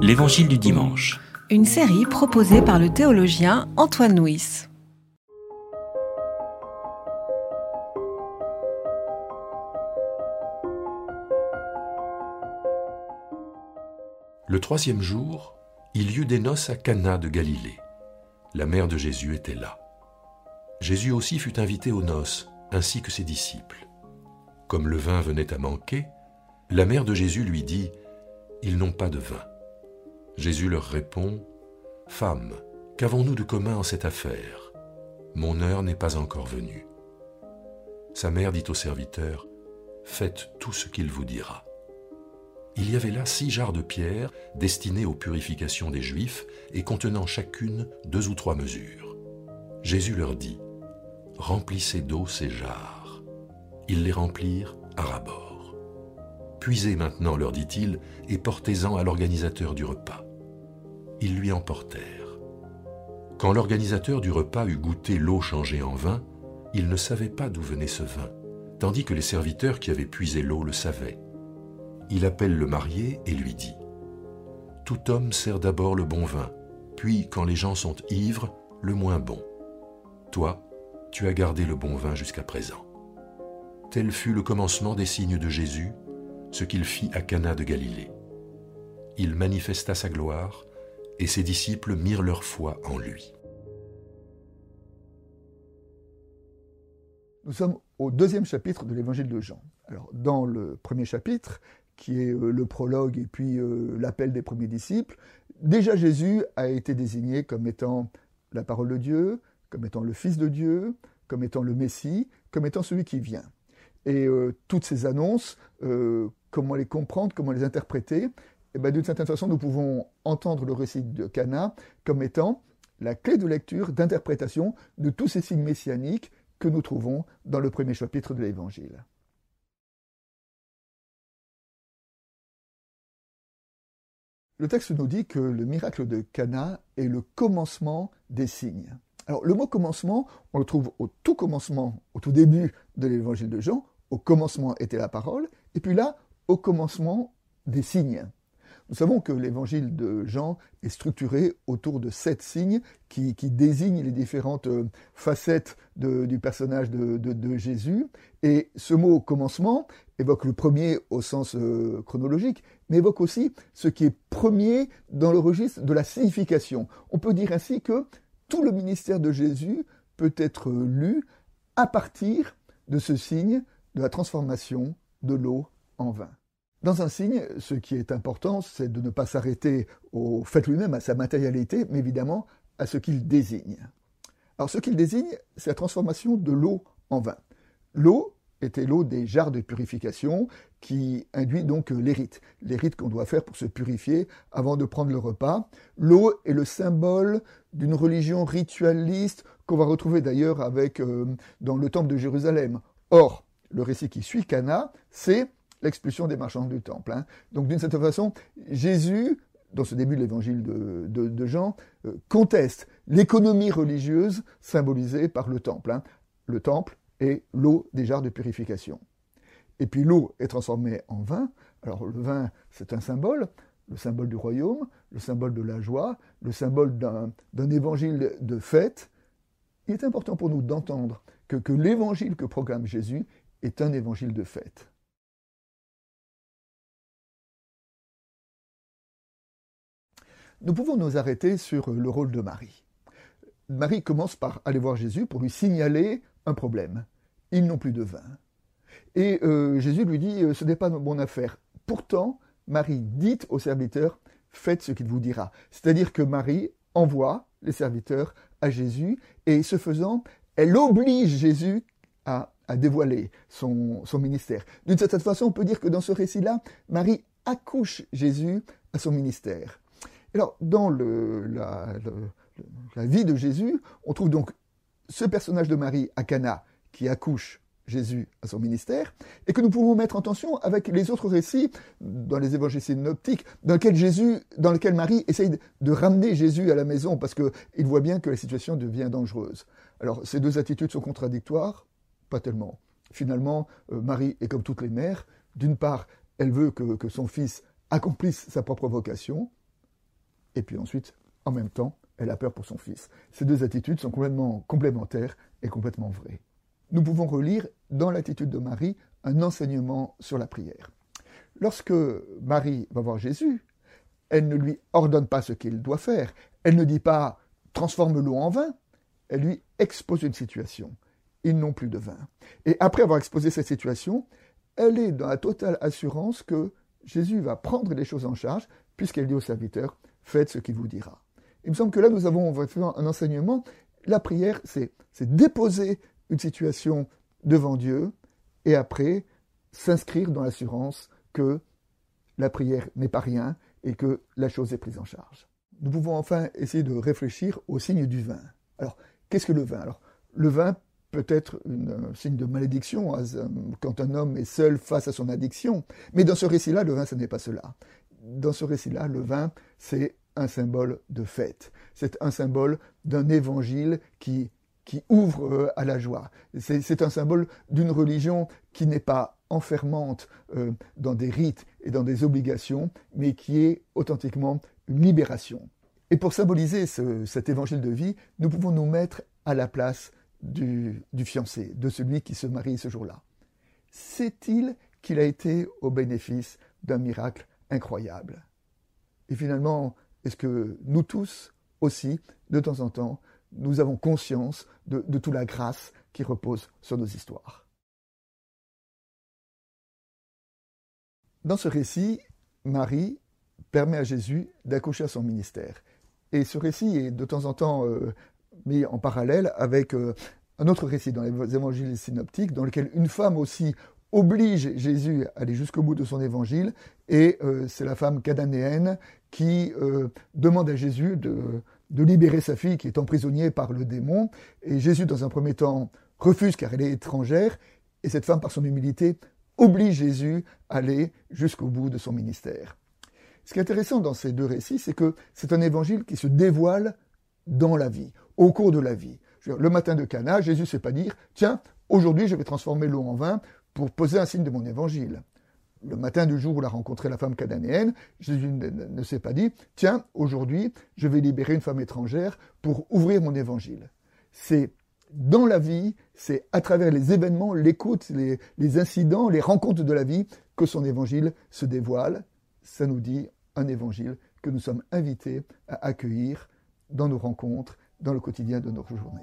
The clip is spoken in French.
L'Évangile du dimanche. Une série proposée par le théologien Antoine Nuis. Le troisième jour, il y eut des noces à Cana de Galilée. La mère de Jésus était là. Jésus aussi fut invité aux noces, ainsi que ses disciples. Comme le vin venait à manquer, la mère de Jésus lui dit, Ils n'ont pas de vin. Jésus leur répond, Femme, qu'avons-nous de commun en cette affaire? Mon heure n'est pas encore venue. Sa mère dit au serviteur, Faites tout ce qu'il vous dira. Il y avait là six jarres de pierre destinées aux purifications des Juifs et contenant chacune deux ou trois mesures. Jésus leur dit, Remplissez d'eau ces jarres. Ils les remplirent à rabord. Puisez maintenant, leur dit-il, et portez-en à l'organisateur du repas. Ils lui emportèrent. Quand l'organisateur du repas eut goûté l'eau changée en vin, il ne savait pas d'où venait ce vin, tandis que les serviteurs qui avaient puisé l'eau le savaient il appelle le marié et lui dit Tout homme sert d'abord le bon vin, puis, quand les gens sont ivres, le moins bon. Toi, tu as gardé le bon vin jusqu'à présent. Tel fut le commencement des signes de Jésus, ce qu'il fit à Cana de Galilée. Il manifesta sa gloire, et ses disciples mirent leur foi en lui. Nous sommes au deuxième chapitre de l'évangile de Jean. Dans le premier chapitre, qui est euh, le prologue et puis euh, l'appel des premiers disciples, déjà Jésus a été désigné comme étant la parole de Dieu, comme étant le Fils de Dieu, comme étant le Messie, comme étant celui qui vient. Et euh, toutes ces annonces, comment les comprendre, comment les interpréter eh ben, D'une certaine façon, nous pouvons entendre le récit de Cana comme étant la clé de lecture, d'interprétation de tous ces signes messianiques que nous trouvons dans le premier chapitre de l'Évangile. Le texte nous dit que le miracle de Cana est le commencement des signes. Alors le mot commencement, on le trouve au tout commencement, au tout début de l'évangile de Jean. Au commencement était la parole, et puis là, au commencement des signes. Nous savons que l'évangile de Jean est structuré autour de sept signes qui, désignent les différentes euh, facettes du personnage de, Jésus. Et ce mot commencement évoque le premier au sens euh, chronologique, mais évoque aussi ce qui est premier dans le registre de la signification. On peut dire ainsi que tout le ministère de Jésus peut être lu à partir de ce signe de la transformation de l'eau en vin. Dans un signe, ce qui est important, c'est de ne pas s'arrêter au fait lui-même, à sa matérialité, mais évidemment à ce qu'il désigne. Alors ce qu'il désigne, c'est la transformation de l'eau en vin. L'eau était l'eau des jarres de purification qui induit donc les rites, les rites qu'on doit faire pour se purifier avant de prendre le repas. L'eau est le symbole d'une religion ritualiste qu'on va retrouver d'ailleurs avec euh, dans le temple de Jérusalem. Or, le récit qui suit Cana, c'est l'expulsion des marchands du temple. Hein. Donc d'une certaine façon, Jésus, dans ce début de l'évangile de, Jean, euh, conteste l'économie religieuse symbolisée par le temple. Hein. Le temple est l'eau des jarres de purification. Et puis l'eau est transformée en vin. Alors le vin, c'est un symbole, le symbole du royaume, le symbole de la joie, le symbole d'un évangile de fête. Il est important pour nous d'entendre que l'évangile que proclame Jésus est un évangile de fête. Nous pouvons nous arrêter sur le rôle de Marie. Marie commence par aller voir Jésus pour lui signaler un problème. Ils n'ont plus de vin. Et euh, Jésus lui dit, euh, ce n'est pas mon affaire. Pourtant, Marie dit au serviteur, faites ce qu'il vous dira. C'est-à-dire que Marie envoie les serviteurs à Jésus, et ce faisant, elle oblige Jésus à, dévoiler son ministère. D'une certaine façon, on peut dire que dans ce récit-là, Marie accouche Jésus à son ministère. Alors, dans la, vie de Jésus, on trouve donc ce personnage de Marie à Cana qui accouche Jésus à son ministère, et que nous pouvons mettre en tension avec les autres récits dans les évangiles synoptiques, dans lesquels Jésus, dans lesquels Marie essaye de ramener Jésus à la maison parce qu'il voit bien que la situation devient dangereuse. Alors, ces deux attitudes sont contradictoires Pas tellement. Finalement, euh, Marie est comme toutes les mères. D'une part, elle veut que son fils accomplisse sa propre vocation, et puis ensuite, en même temps, elle a peur pour son fils. Ces deux attitudes sont complètement complémentaires et complètement vraies. Nous pouvons relire dans l'attitude de Marie un enseignement sur la prière. Lorsque Marie va voir Jésus, elle ne lui ordonne pas ce qu'il doit faire. Elle ne dit pas transforme l'eau en vin. Elle lui expose une situation. Ils n'ont plus de vin. Et après avoir exposé cette situation, elle est dans la totale assurance que Jésus va prendre les choses en charge, puisqu'elle dit au serviteur Faites ce qu'il vous dira. Il me semble que là, nous avons un enseignement. La prière, c'est déposer une situation devant Dieu et après s'inscrire dans l'assurance que la prière n'est pas rien et que la chose est prise en charge. Nous pouvons enfin essayer de réfléchir au signe du vin. Alors, qu'est-ce que le vin? Le vin peut être un signe de malédiction hein, quand un homme est seul face à son addiction. Mais dans ce récit-là, le vin, ce n'est pas cela. Dans ce récit-là, le vin, c'est un symbole de fête. C'est un symbole d'un évangile qui, qui ouvre euh, à la joie. C'est un symbole d'une religion qui n'est pas enfermante euh, dans des rites et dans des obligations, mais qui est authentiquement une libération. Et pour symboliser cet évangile de vie, nous pouvons nous mettre à la place du, du fiancé, de celui qui se marie ce jour-là. Sait-il qu'il a été au bénéfice d'un miracle incroyable Et finalement, est-ce que nous tous aussi, de temps en temps, nous avons conscience de, toute la grâce qui repose sur nos histoires? Dans ce récit, Marie permet à Jésus d'accoucher à son ministère. Et ce récit est de temps en temps euh, mis en parallèle avec euh, un autre récit dans les évangiles synoptiques, dans lequel une femme aussi oblige Jésus à aller jusqu'au bout de son évangile, et euh, c'est la femme cananéenne qui demande à Jésus de, libérer sa fille qui est emprisonnée par le démon, et Jésus, dans un premier temps, refuse car elle est étrangère, et cette femme, par son humilité, oblige Jésus à aller jusqu'au bout de son ministère. Ce qui est intéressant dans ces deux récits, c'est que c'est un évangile qui se dévoile dans la vie, au cours de la vie. Le matin de Cana, Jésus ne sait pas dire Tiens, aujourd'hui je vais transformer l'eau en vin pour poser un signe de mon évangile. Le matin du jour où il a rencontré la femme cananéenne, Jésus ne s'est pas dit Tiens, aujourd'hui je vais libérer une femme étrangère pour ouvrir mon évangile. C'est dans la vie, c'est à travers les événements, l'écoute, les, incidents, les rencontres de la vie que son évangile se dévoile. Ça nous dit un évangile que nous sommes invités à accueillir dans nos rencontres, dans le quotidien de notre journée.